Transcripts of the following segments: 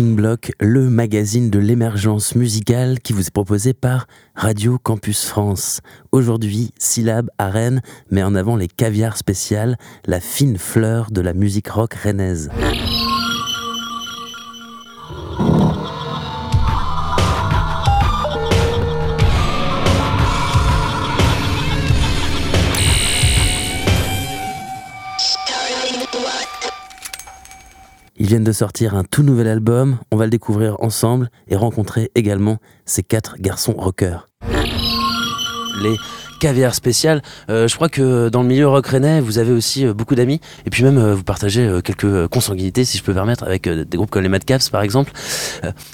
Le magazine de l'émergence musicale qui vous est proposé par Radio Campus France. Aujourd'hui, syllabe à Rennes met en avant les caviars spéciales, la fine fleur de la musique rock rennaise. Viennent de sortir un tout nouvel album, on va le découvrir ensemble et rencontrer également ces quatre garçons rockers. Les caviar spécial. Euh, je crois que dans le milieu rock rennais, vous avez aussi euh, beaucoup d'amis et puis même euh, vous partagez quelques consanguinités, si je peux permettre, avec des groupes comme les Mad Caps par exemple.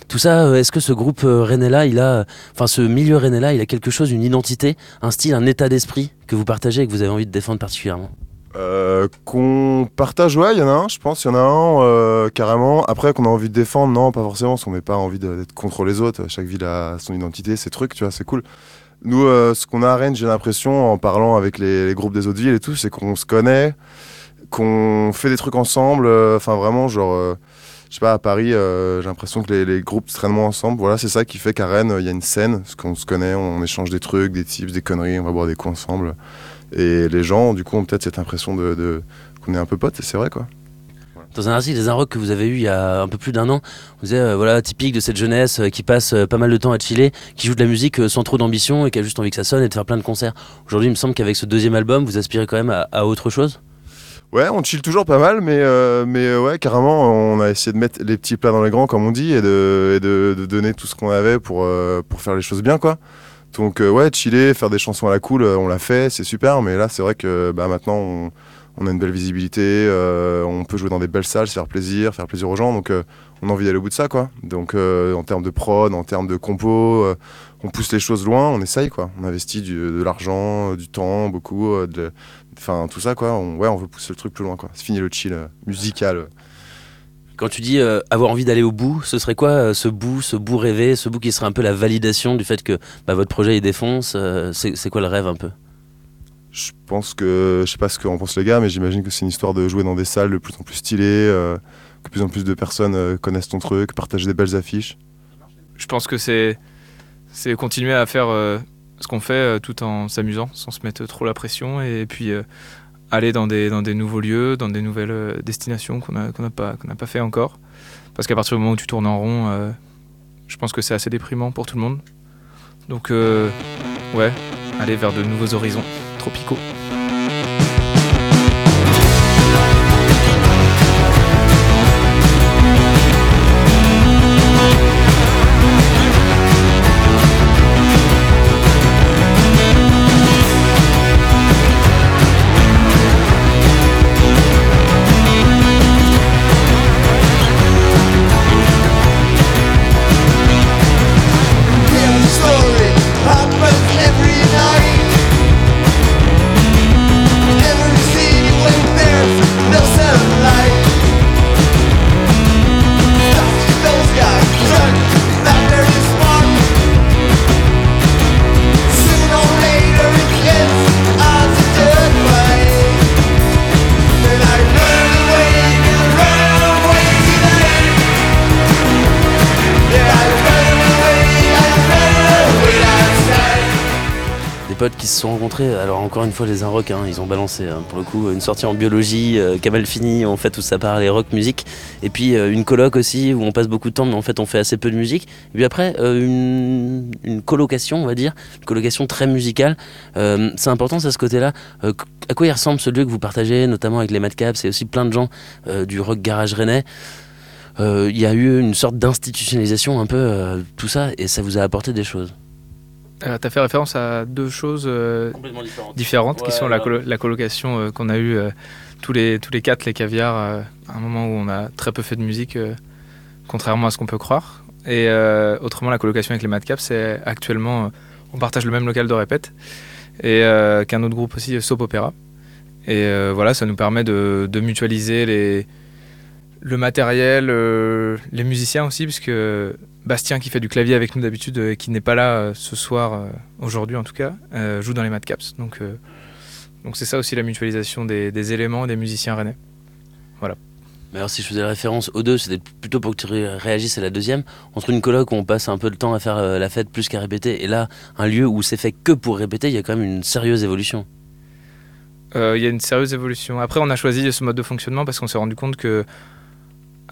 tout ça, est-ce que ce groupe rennais-là, il a, enfin ce milieu rennais-là, il a quelque chose, une identité, un style, un état d'esprit que vous partagez et que vous avez envie de défendre particulièrement? Euh, qu'on partage, ouais, il y en a un, je pense, il y en a un euh, carrément. Après, qu'on a envie de défendre, non, pas forcément, parce qu'on n'a pas envie d'être contre les autres. Chaque ville a son identité, ses trucs, tu vois, c'est cool. Nous, euh, ce qu'on a à Rennes, j'ai l'impression, en parlant avec les, groupes des autres villes et tout, c'est qu'on se connaît, qu'on fait des trucs ensemble. Enfin, vraiment, genre, je sais pas, à Paris, j'ai l'impression que les, groupes traînent moins ensemble. Voilà, c'est ça qui fait qu'à Rennes, il y a une scène, parce qu'on se connaît, on échange des trucs, des tips, des conneries, on va boire des coups ensemble. Et les gens, du coup, ont peut-être cette impression de, qu'on est un peu potes, et c'est vrai, quoi. Dans un article des Rock que vous avez eu il y a un peu plus d'un an, vous disiez, euh, voilà, typique de cette jeunesse euh, qui passe euh, pas mal de temps à chiller, qui joue de la musique sans trop d'ambition et qui a juste envie que ça sonne et de faire plein de concerts. Aujourd'hui, il me semble qu'avec ce deuxième album, vous aspirez quand même à, autre chose? Ouais, on chill toujours pas mal, mais, mais ouais, carrément, on a essayé de mettre les petits plats dans les grands, comme on dit, et de, de, donner tout ce qu'on avait pour, pour faire les choses bien, quoi. Donc euh, ouais, chiller, faire des chansons à la cool, euh, on l'a fait, c'est super, mais là c'est vrai que bah, maintenant on, a une belle visibilité, euh, on peut jouer dans des belles salles, faire plaisir, faire plaisir aux gens, donc on a envie d'aller au bout de ça quoi. Donc en termes de prod, en termes de compo, on pousse les choses loin, on essaye quoi. On investit de l'argent, du temps, beaucoup, enfin tout ça quoi. On, ouais, on veut pousser le truc plus loin quoi. C'est fini le chill musical. Quand tu dis euh, avoir envie d'aller au bout, ce serait quoi euh, ce bout, ce bout rêvé, ce bout qui serait un peu la validation du fait que bah, votre projet il défonce euh, C'est quoi le rêve un peu? Je pense que, je sais pas ce qu'en pensent les gars, mais j'imagine que c'est une histoire de jouer dans des salles de plus en plus stylées, que de plus en plus de personnes connaissent ton truc, partager des belles affiches. Je pense que c'est continuer à faire ce qu'on fait tout en s'amusant, sans se mettre trop la pression, et puis aller dans des, dans des nouveaux lieux, dans des nouvelles euh, destinations qu'on n'a pas, fait encore. Parce qu'à partir du moment où tu tournes en rond, euh, je pense que c'est assez déprimant pour tout le monde. Donc, euh, ouais, aller vers de nouveaux horizons tropicaux. Qui se sont rencontrés. Alors encore une fois les Inrock, hein, ils ont balancé hein, pour le coup une sortie en biologie, euh, fini, on fait tout ça par les rock musique, et puis euh, une coloc aussi où on passe beaucoup de temps, mais en fait on fait assez peu de musique. Et puis après euh, une, une, colocation, on va dire, une colocation très musicale. Euh, c'est important ça ce côté-là. à quoi il ressemble ce lieu que vous partagez, notamment avec les Madcaps et aussi plein de gens du rock garage rennais? Il y a eu une sorte d'institutionnalisation un peu tout ça, et ça vous a apporté des choses? Euh, tu as fait référence à deux choses euh, différentes, qui sont la, colocation euh, qu'on a eue tous, les, tous les quatre, les caviars, à un moment où on a très peu fait de musique, contrairement à ce qu'on peut croire. Et autrement, la colocation avec les Madcaps, c'est actuellement, on partage le même local de répète, et qu'un autre groupe aussi, Soap Opera. Et voilà, ça nous permet de, de mutualiser les, le matériel, les musiciens aussi, puisque Bastien qui fait du clavier avec nous d'habitude, et euh, qui n'est pas là euh, ce soir, euh, aujourd'hui en tout cas, joue dans les Madcaps. Donc donc c'est ça aussi la mutualisation des, éléments des musiciens rennais. Voilà. Alors si je faisais référence aux deux, c'était plutôt pour que tu réagisses à la deuxième. Entre une colloque où on passe un peu de temps à faire la fête plus qu'à répéter, et là, un lieu où c'est fait que pour répéter, il y a quand même une sérieuse évolution. Il y a une sérieuse évolution. Après, on a choisi ce mode de fonctionnement parce qu'on s'est rendu compte que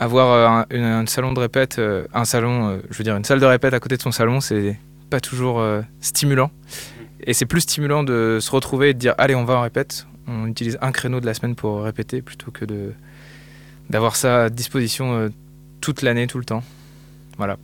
avoir un, salon de répète, un salon, je veux dire une salle de répète à côté de son salon, c'est pas toujours stimulant. Et c'est plus stimulant de se retrouver et de dire allez, on va en répète. On utilise un créneau de la semaine pour répéter plutôt que de d'avoir ça à disposition euh, toute l'année, tout le temps. Voilà.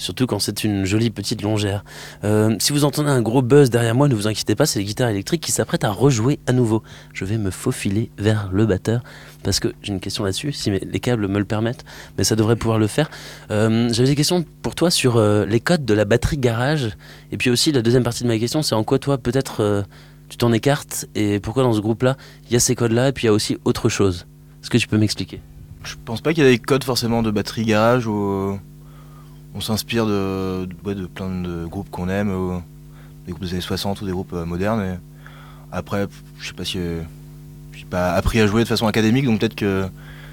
Surtout quand c'est une jolie petite longère. Euh, si vous entendez un gros buzz derrière moi, ne vous inquiétez pas, c'est les guitares électriques qui s'apprêtent à rejouer à nouveau. Je vais me faufiler vers le batteur parce que j'ai une question là-dessus, si les câbles me le permettent, mais ça devrait pouvoir le faire. Euh, j'avais des questions pour toi sur les codes de la batterie garage. Et puis aussi, la deuxième partie de ma question, c'est en quoi toi, peut-être, tu t'en écartes et pourquoi dans ce groupe-là, il y a ces codes-là et puis il y a aussi autre chose. Est-ce que tu peux m'expliquer? Je pense pas qu'il y ait des codes forcément de batterie garage ou on s'inspire de, de, plein de groupes qu'on aime, des groupes des années 60 ou des groupes euh, modernes. Après, je sais pas si euh, j'ai pas appris à jouer de façon académique, donc peut-être que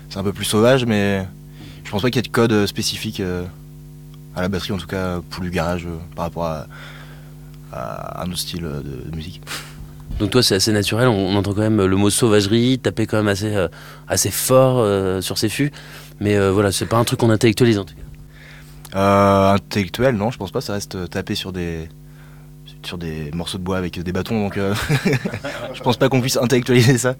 c'est un peu plus sauvage, mais je pense pas qu'il y ait de code euh, spécifique à la batterie, en tout cas pour du garage par rapport à, à, un autre style de musique. Donc toi c'est assez naturel, on, entend quand même le mot sauvagerie, taper quand même assez, euh, assez fort euh, sur ses fûts, mais euh, voilà, c'est pas un truc qu'on intellectualise en tout cas. Intellectuel, non, je pense pas, ça reste taper sur des, sur des morceaux de bois avec des bâtons, donc je pense pas qu'on puisse intellectualiser ça.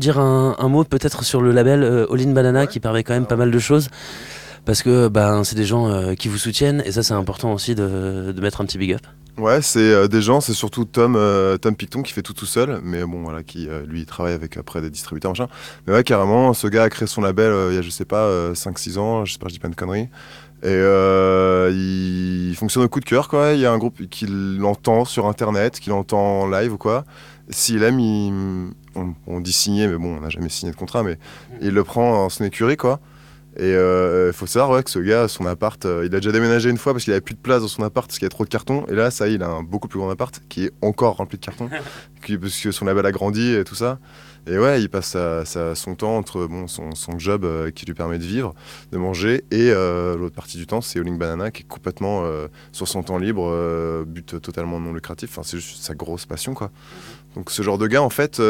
Dire un, mot peut-être sur le label euh, All In Banana qui permet quand même pas mal de choses parce que ben, c'est des gens euh, qui vous soutiennent et ça c'est important aussi de, mettre un petit big up. Ouais, c'est euh, des gens, c'est surtout Tom, Tom Picton qui fait tout tout seul, mais bon voilà, qui lui travaille avec après des distributeurs machin. Mais ouais, carrément, ce gars a créé son label il y a je sais pas 5-6 ans, j'espère que je dis pas une connerie. Et il fonctionne au coup de cœur quoi. Il y a un groupe qui l'entend sur internet, qui l'entend en live ou quoi. S'il aime, on, dit signer, mais bon, on n'a jamais signé de contrat, mais il le prend en son écurie, quoi. Et il faut savoir ouais, que ce gars, son appart, il a déjà déménagé une fois parce qu'il avait plus de place dans son appart parce qu'il y a trop de cartons. Et là, ça y est, il a un beaucoup plus grand appart qui est encore rempli de cartons parce que son label a grandi et tout ça. Et ouais, il passe son temps entre bon, son, job euh, qui lui permet de vivre, de manger, et euh, l'autre partie du temps, c'est Oling Banana qui est complètement euh, sur son temps libre, but totalement non lucratif. Enfin, c'est juste sa grosse passion, quoi. Donc ce genre de gars, en fait,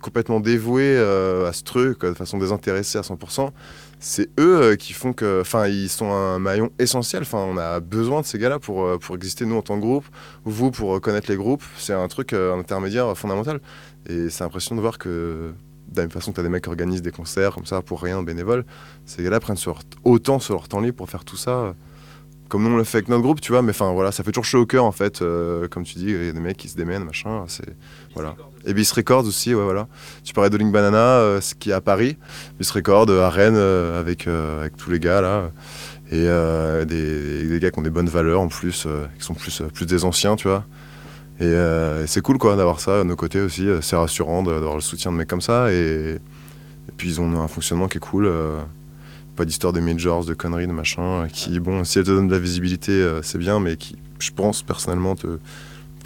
complètement dévoué à ce truc, de façon désintéressée à 100%, c'est eux qui font que, enfin, ils sont un maillon essentiel. Enfin, on a besoin de ces gars-là pour, pour exister, nous, en tant que groupe, vous, pour connaître les groupes. C'est un truc, intermédiaire fondamental. Et c'est impressionnant de voir que, de la façon que tu as des mecs qui organisent des concerts comme ça pour rien, bénévoles, ces gars-là prennent autant sur leur temps libre pour faire tout ça. Comme nous on le fait avec notre groupe, tu vois, mais enfin voilà, ça fait toujours chaud au cœur en fait. Euh, comme tu dis, il y a des mecs qui se démènent, machin. C'est voilà. Et Bis Records aussi, ouais, voilà. Tu parlais de Link Banana, euh, ce qui est à Paris. Bis Records à Rennes euh, avec, avec tous les gars là. Et des, gars qui ont des bonnes valeurs en plus, qui sont plus, plus des anciens, tu vois. Euh, et, c'est cool quoi d'avoir ça à nos côtés aussi. Euh, c'est rassurant d'avoir le soutien de mecs comme ça. Et, puis ils ont un fonctionnement qui est cool. Euh, pas d'histoire de majors, de conneries, de machin. Qui, bon, si elles te donnent de la visibilité, c'est bien, mais qui, je pense personnellement, te,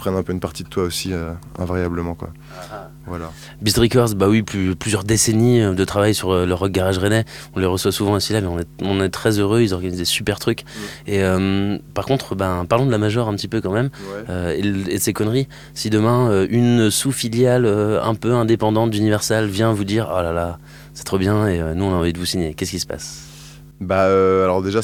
prennent un peu une partie de toi aussi, euh, invariablement. Quoi. Ah. Voilà. Beast Records, bah oui, plusieurs décennies euh, de travail sur euh, le rock garage rennais. On les reçoit souvent ici là, mais on est, très heureux. Ils organisent des super trucs. Mm. Et par contre, ben, parlons de la Major un petit peu quand même et, de ces conneries. Si demain une sous-filiale un peu indépendante d'Universal vient vous dire, oh là là, c'est trop bien et nous on a envie de vous signer, qu'est-ce qui se passe? Bah alors déjà,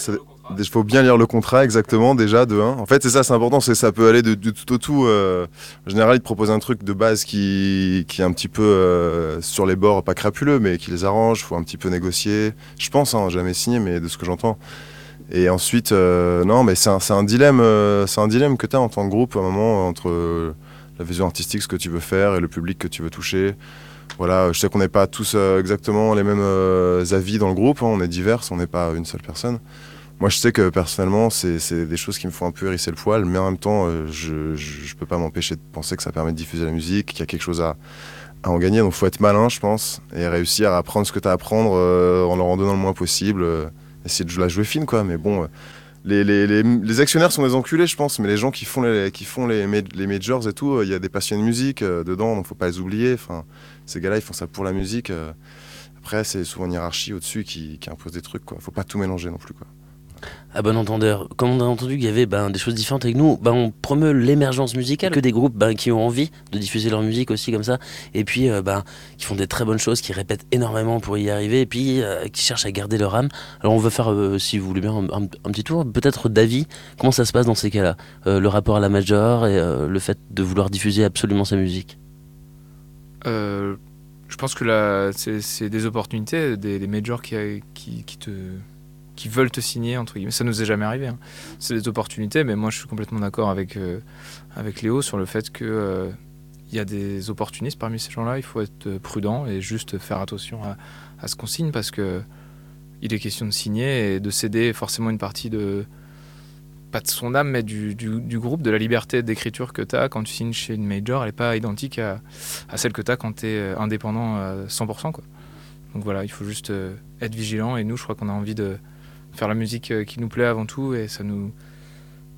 il faut bien lire le contrat exactement déjà de 1. En fait, c'est ça, c'est important, c'est ça peut aller de, tout au tout. Euh, en général, ils proposent un truc de base qui, qui est un petit peu euh, sur les bords, pas crapuleux, mais qui les arrange. Faut un petit peu négocier. Je pense, hein, jamais signé, mais de ce que j'entends. Et ensuite, euh, non, mais c'est un, un, dilemme, c'est un dilemme que tu as en tant que groupe à un moment entre la vision artistique, ce que tu veux faire, et le public que tu veux toucher. Voilà, je sais qu'on n'est pas tous exactement les mêmes avis dans le groupe, hein, on est divers, on n'est pas une seule personne. Moi, je sais que personnellement, c'est des choses qui me font un peu hérisser le poil, mais en même temps, euh, je ne peux pas m'empêcher de penser que ça permet de diffuser la musique, qu'il y a quelque chose à, en gagner. Donc, faut être malin, je pense, et réussir à apprendre ce que tu as à apprendre euh, en leur en donnant le moins possible. Euh, essayer de la jouer fine, quoi. Mais bon, les, actionnaires sont des enculés, je pense, mais les gens qui font les, qui font les majors et tout, il y a des passionnés de musique dedans, donc faut pas les oublier. Enfin, ces gars-là, ils font ça pour la musique. après, c'est souvent une hiérarchie au-dessus qui, impose des trucs, quoi. Faut pas tout mélanger non plus, quoi. À bon entendeur, comme on a entendu qu'il y avait ben, des choses différentes avec nous, ben, on promeut l'émergence musicale, que des groupes ben, qui ont envie de diffuser leur musique aussi comme ça, et puis euh, qui font des très bonnes choses, qui répètent énormément pour y arriver, et puis euh, qui cherchent à garder leur âme. Alors on va faire, euh, si vous voulez bien, un, petit tour, peut-être d'avis, comment ça se passe dans ces cas-là Le rapport à la major et le fait de vouloir diffuser absolument sa musique? Je pense que c'est des opportunités, des, majors qui, te qui veulent te signer, entre guillemets. Ça nous est jamais arrivé. Hein. C'est des opportunités, mais moi je suis complètement d'accord avec, euh, avec Léo sur le fait qu'il euh, il y a des opportunistes parmi ces gens-là. Il faut être prudent et juste faire attention à, à ce qu'on signe parce que il est question de signer et de céder forcément une partie de pas de son âme mais du, du, groupe, de la liberté d'écriture que tu as quand tu signes chez une major, elle n'est pas identique à, à celle que tu as quand tu es euh, indépendant à 100%. Quoi. Donc voilà, il faut juste être vigilant et nous je crois qu'on a envie de, faire la musique euh, qui nous plaît avant tout et ça nous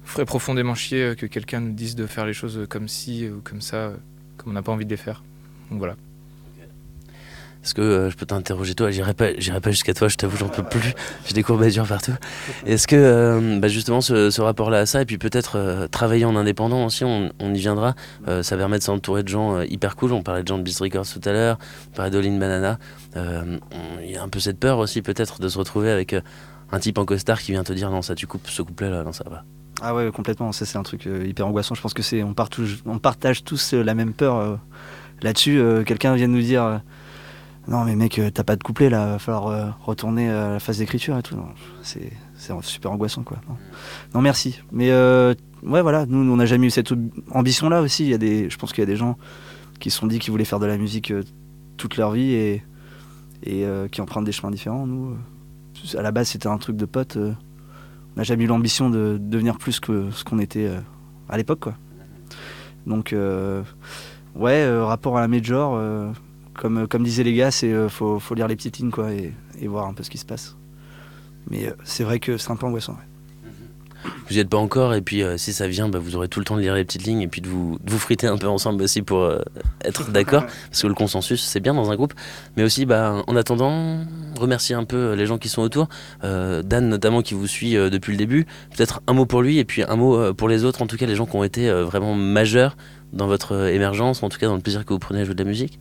ferait profondément chier euh, que quelqu'un nous dise de faire les choses comme ci ou comme ça, comme on n'a pas envie de les faire. Donc voilà. Est-ce que euh, je peux t'interroger toi? J'irai pas, pas jusqu'à toi, je t'avoue, j'en peux plus. J'ai des courbatures partout. Est-ce que bah, justement ce, rapport-là à ça, et puis peut-être travailler en indépendant aussi, on, y viendra, ça permet de s'entourer de gens hyper cool. On parlait de gens de Beast Records tout à l'heure, on parlait d'Olin Banana. Il y a un peu cette peur aussi peut-être de se retrouver avec un type en costard qui vient te dire non ça tu coupes ce couplet là non ça va ah ouais complètement ça c'est un truc euh, hyper angoissant je pense que c'est on, on, partage tous euh, la même peur euh, là-dessus quelqu'un vient nous dire non mais mec t'as pas de couplet là. Va falloir retourner à la phase d'écriture et tout. C'est super angoissant quoi. Non, merci. Mais ouais voilà. Nous on n'a jamais eu cette ambition là aussi. Il y a des je pense qu'il y a des gens qui se sont dit qu'ils voulaient faire de la musique toute leur vie et qui empruntent des chemins différents. Nous à la base, c'était un truc de pote. Euh, on n'a jamais eu l'ambition de devenir plus que ce qu'on était euh, à l'époque, quoi. Donc, euh, ouais, rapport à la major, comme, comme disaient les gars, c'est faut, faut lire les petites lignes, quoi, et, voir un peu ce qui se passe. Mais c'est vrai que c'est un peu angoissant. Vous n'y êtes pas encore, et puis si ça vient, bah, vous aurez tout le temps de lire les petites lignes et puis de vous, vous friter un peu ensemble aussi pour être d'accord, parce que le consensus c'est bien dans un groupe, mais aussi bah, en attendant, remercier un peu les gens qui sont autour, Dan notamment qui vous suit depuis le début, peut-être un mot pour lui et puis un mot pour les autres, en tout cas les gens qui ont été vraiment majeurs dans votre émergence, en tout cas dans le plaisir que vous prenez à jouer de la musique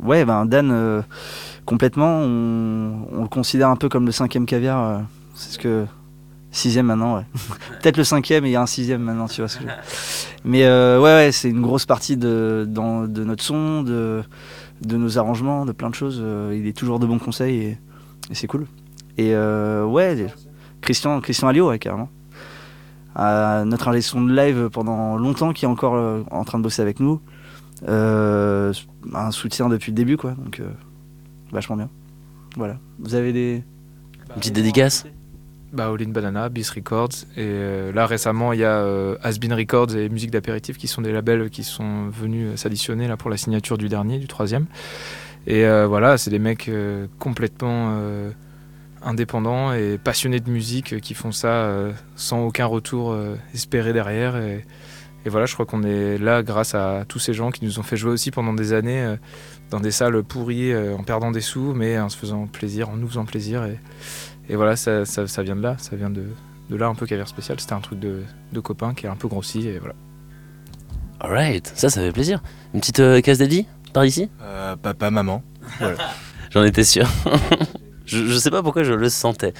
Ouais, ben Dan, complètement, on, le considère un peu comme le cinquième caviar, c'est ce que Sixième maintenant, ouais. Peut-être le cinquième et il y a un sixième maintenant, tu vois ce que je Mais euh, ouais, ouais c'est une grosse partie de, notre son, de, nos arrangements, de plein de choses. Euh, il est toujours de bons conseils et, c'est cool. Et euh, ouais, Christian, Christian Alliot, ouais, carrément. notre ingé son de live pendant longtemps, qui est encore en train de bosser avec nous. Un soutien depuis le début, quoi. Donc, vachement bien. Voilà. Vous avez des. Une petite dédicace bah, All Banana, Bis Records. Et euh, là, récemment, il y a euh, Asbin Records et Musique d'apéritif qui sont des labels qui sont venus s'additionner là, pour la signature du dernier, du troisième. Et euh, voilà, c'est des mecs complètement indépendants et passionnés de musique qui font ça sans aucun retour espéré derrière. Et, et, voilà, je crois qu'on est là grâce à tous ces gens qui nous ont fait jouer aussi pendant des années dans des salles pourries en perdant des sous, mais en se faisant plaisir, en nous faisant plaisir. Et, et voilà, ça, ça, vient de là, ça vient de, de là un peu Caviar Spécial. C'était un truc de, de copain qui est un peu grossi et voilà. Alright, ça, ça fait plaisir. Une petite euh, case dédiée par ici? Euh, Papa, maman. J'en étais sûr. je, je sais pas pourquoi je le sentais.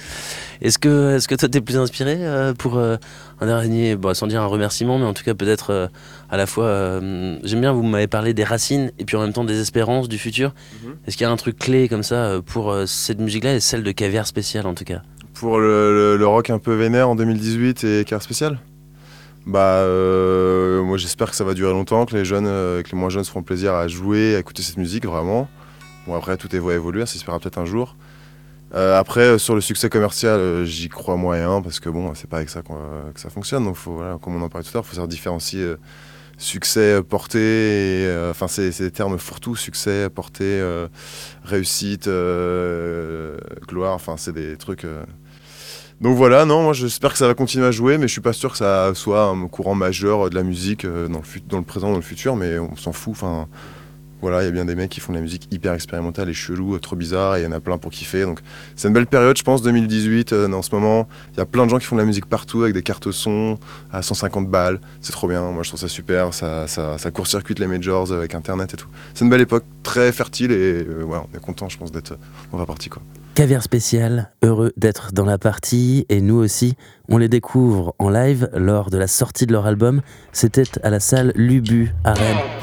Est-ce que, est que toi t'es plus inspiré euh, pour euh, un dernier, bon, sans dire un remerciement, mais en tout cas peut-être euh, à la fois, j'aime bien, vous m'avez parlé des racines et puis en même temps des espérances du futur. Mhm. Est-ce qu'il y a un truc clé comme ça pour cette musique-là et celle de Caviar Spécial en tout cas? Pour le, le, rock un peu vénère en 2018 et Caviar Spécial? Bah, moi j'espère que ça va durer longtemps, que les jeunes, que les moins jeunes se feront plaisir à jouer, à écouter cette musique vraiment. Bon après tout est à évoluer, ça s'espère peut-être un jour. Euh, après, euh, sur le succès commercial, euh, j'y crois moyen parce que bon, c'est pas avec ça que ça fonctionne. Donc, faut, voilà, comme on en parlait tout à l'heure, il faut savoir différencier succès, portée. Enfin, c'est des termes fourre-tout succès, portée, réussite, gloire. Enfin, c'est des trucs. Donc voilà, non, moi j'espère que ça va continuer à jouer, mais je suis pas sûr que ça soit un courant majeur de la musique dans le, dans le présent, dans le futur, mais on s'en fout. Enfin, voilà, il y a bien des mecs qui font de la musique hyper expérimentale et chelou, trop bizarre, et il y en a plein pour kiffer. Donc c'est une belle période, je pense, 2018. Euh, en ce moment, il y a plein de gens qui font de la musique partout avec des cartes son à 150 balles. C'est trop bien, moi je trouve ça super. Ça, court-circuite les majors avec Internet et tout. C'est une belle époque, très fertile, et euh, on est content, je pense, d'être dans la partie. Quoi. Caviar spécial, heureux d'être dans la partie, et nous aussi, on les découvre en live lors de la sortie de leur album. C'était à la salle Lubu à Rennes.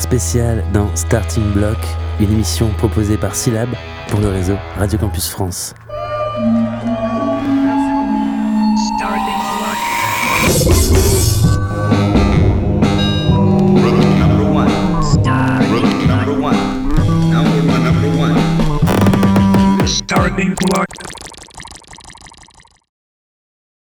Spécial dans Starting Block, une émission proposée par Syllab pour le réseau Radio Campus France.